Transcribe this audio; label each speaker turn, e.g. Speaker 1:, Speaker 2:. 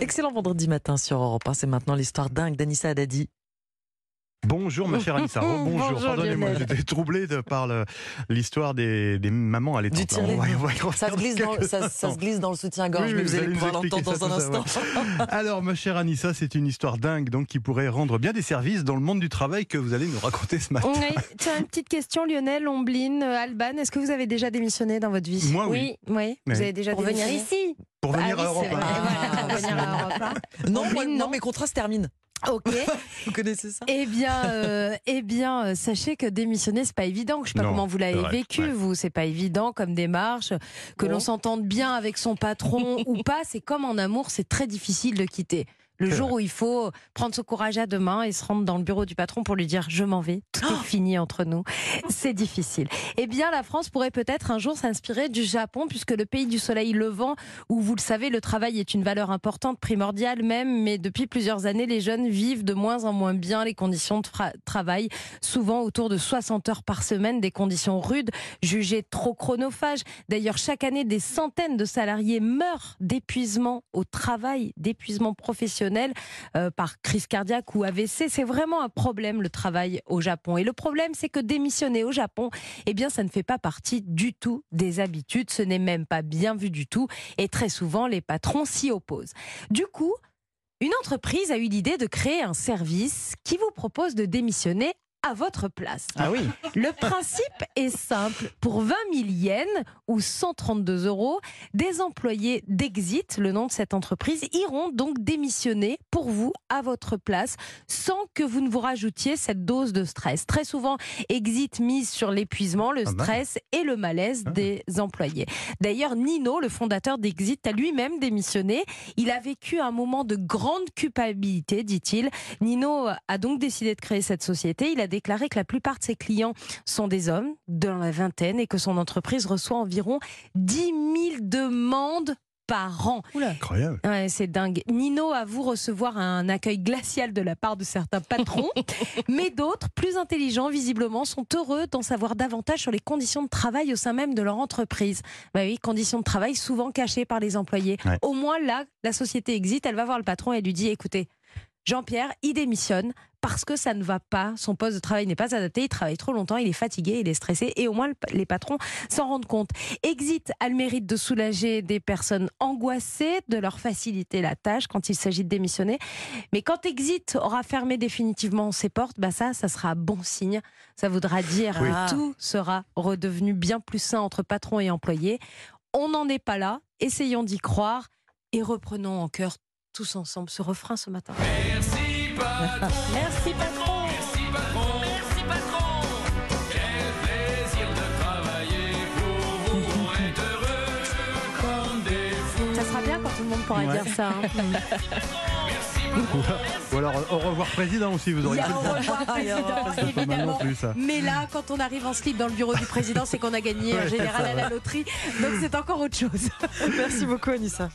Speaker 1: Excellent vendredi matin sur Europe 1. C'est maintenant l'histoire dingue d'Anissa Haddadi.
Speaker 2: Bonjour ma chère Anissa, bonjour.
Speaker 1: Bonjour,
Speaker 2: Pardonnez-moi, j'étais troublé de par l'histoire des, des mamans à y
Speaker 1: Ça se,
Speaker 2: revenir
Speaker 1: glisse dans,
Speaker 2: quelques
Speaker 1: ça, ça se glisse dans le soutien-gorge,
Speaker 2: Oui,
Speaker 1: mais
Speaker 2: oui,
Speaker 1: vous allez
Speaker 2: nous
Speaker 1: pouvoir l'entendre dans un instant.
Speaker 2: Alors ma chère Anissa, c'est une histoire dingue donc qui pourrait rendre bien des services dans le monde du travail que vous allez nous raconter ce matin.
Speaker 3: Oui, tiens, une petite question, Lionel, Omblin, euh, Alban. Est-ce que vous avez déjà démissionné dans votre vie?
Speaker 2: Moi, oui.
Speaker 3: Oui, vous avez déjà
Speaker 4: Pour venir
Speaker 3: démissionné?
Speaker 4: ici.
Speaker 2: Pour venir
Speaker 3: Ah
Speaker 2: à Europe
Speaker 3: c'est vrai.
Speaker 2: un.
Speaker 3: Voilà, pour
Speaker 1: Ah,
Speaker 3: venir à Europe un.
Speaker 1: Non, moi, non. mes contrats se terminent.
Speaker 3: Ok.
Speaker 1: Vous connaissez ça?
Speaker 3: Eh bien, euh, eh bien, euh, sachez que démissionner, c'est pas évident. Je sais pas
Speaker 2: Non,
Speaker 3: comment vous l'avez vécu,
Speaker 2: ouais.
Speaker 3: vous. C'est pas évident comme démarche. Que
Speaker 1: Bon.
Speaker 3: l'on s'entende bien avec son patron ou pas, c'est comme en amour, c'est très difficile de quitter. Le jour où il faut prendre ce courage à deux mains et se rendre dans le bureau du patron pour lui dire je m'en vais, tout
Speaker 1: Oh
Speaker 3: est fini entre nous, c'est difficile. Eh bien, la France pourrait peut-être un jour s'inspirer du Japon, puisque le pays du soleil levant, où vous le savez, le travail est une valeur importante, primordiale même, mais depuis plusieurs années, les jeunes vivent de moins en moins bien les conditions de travail, souvent autour de 60 heures par semaine, des conditions rudes, jugées trop chronophages. D'ailleurs, chaque année, des centaines de salariés meurent d'épuisement au travail, d'épuisement professionnel euh, par crise cardiaque ou AVC. C'est vraiment un problème le travail au Japon. Et le problème, c'est que démissionner au Japon, eh bien, ça ne fait pas partie du tout des habitudes. Ce n'est même pas bien vu du tout. Et très souvent, les patrons s'y opposent. Du coup, une entreprise a eu l'idée de créer un service qui vous propose de démissionner à votre place.
Speaker 1: Ah oui.
Speaker 3: Le principe est simple. Pour 20 000 yens ou 132 euros, des employés d'Exit, le nom de cette entreprise, iront donc démissionner pour vous à votre place sans que vous ne vous rajoutiez cette dose de stress. Très souvent, Exit mise sur l'épuisement, le
Speaker 2: Pas mal.
Speaker 3: stress et le malaise
Speaker 2: Ah.
Speaker 3: des employés. D'ailleurs, Nino, le fondateur d'Exit, a lui-même démissionné. Il a vécu un moment de grande culpabilité, dit-il. Nino a donc décidé de créer cette société. Il a déclaré que la plupart de ses clients sont des hommes dans la vingtaine et que son entreprise reçoit environ 10 000 demandes par an.
Speaker 2: Incroyable.
Speaker 3: Ouais, c'est dingue. Nino avoue recevoir un accueil glacial de la part de certains patrons, mais d'autres, plus intelligents visiblement, sont heureux d'en savoir davantage sur les conditions de travail au sein même de leur entreprise. Bah oui, conditions de travail souvent cachées par les employés.
Speaker 2: Ouais.
Speaker 3: Au moins là, la société exit, elle va voir le patron et lui dit écoutez, Jean-Pierre, il démissionne parce que ça ne va pas. Son poste de travail n'est pas adapté. Il travaille trop longtemps. Il est fatigué. Il est stressé. Et au moins, le- les patrons s'en rendent compte. Exit a le mérite de soulager des personnes angoissées, de leur faciliter la tâche quand il s'agit de démissionner. Mais quand Exit aura fermé définitivement ses portes, bah ça, ça sera bon signe. Ça voudra dire
Speaker 1: Oui.
Speaker 3: que tout sera redevenu bien plus sain entre patron et employé. On n'en est pas là. Essayons d'y croire et reprenons en cœur tous ensemble ce refrain ce matin.
Speaker 4: Merci patron.
Speaker 3: Merci patron.
Speaker 4: Merci patron. Merci patron. Quel plaisir de travailler pour vous. On est heureux comme des fous.
Speaker 3: Ça sera bien quand tout le monde pourra
Speaker 2: Ouais.
Speaker 3: dire ça. hein.
Speaker 2: Ou alors au revoir président aussi, vous auriez
Speaker 3: au revoir, président, évidemment.
Speaker 2: plus ça.
Speaker 3: Mais là, quand on arrive en slip dans le bureau du président, c'est qu'on a gagné en
Speaker 2: Ouais,
Speaker 3: général
Speaker 2: ça
Speaker 3: à la loterie. Donc c'est encore autre chose.
Speaker 1: Merci beaucoup, Anissa.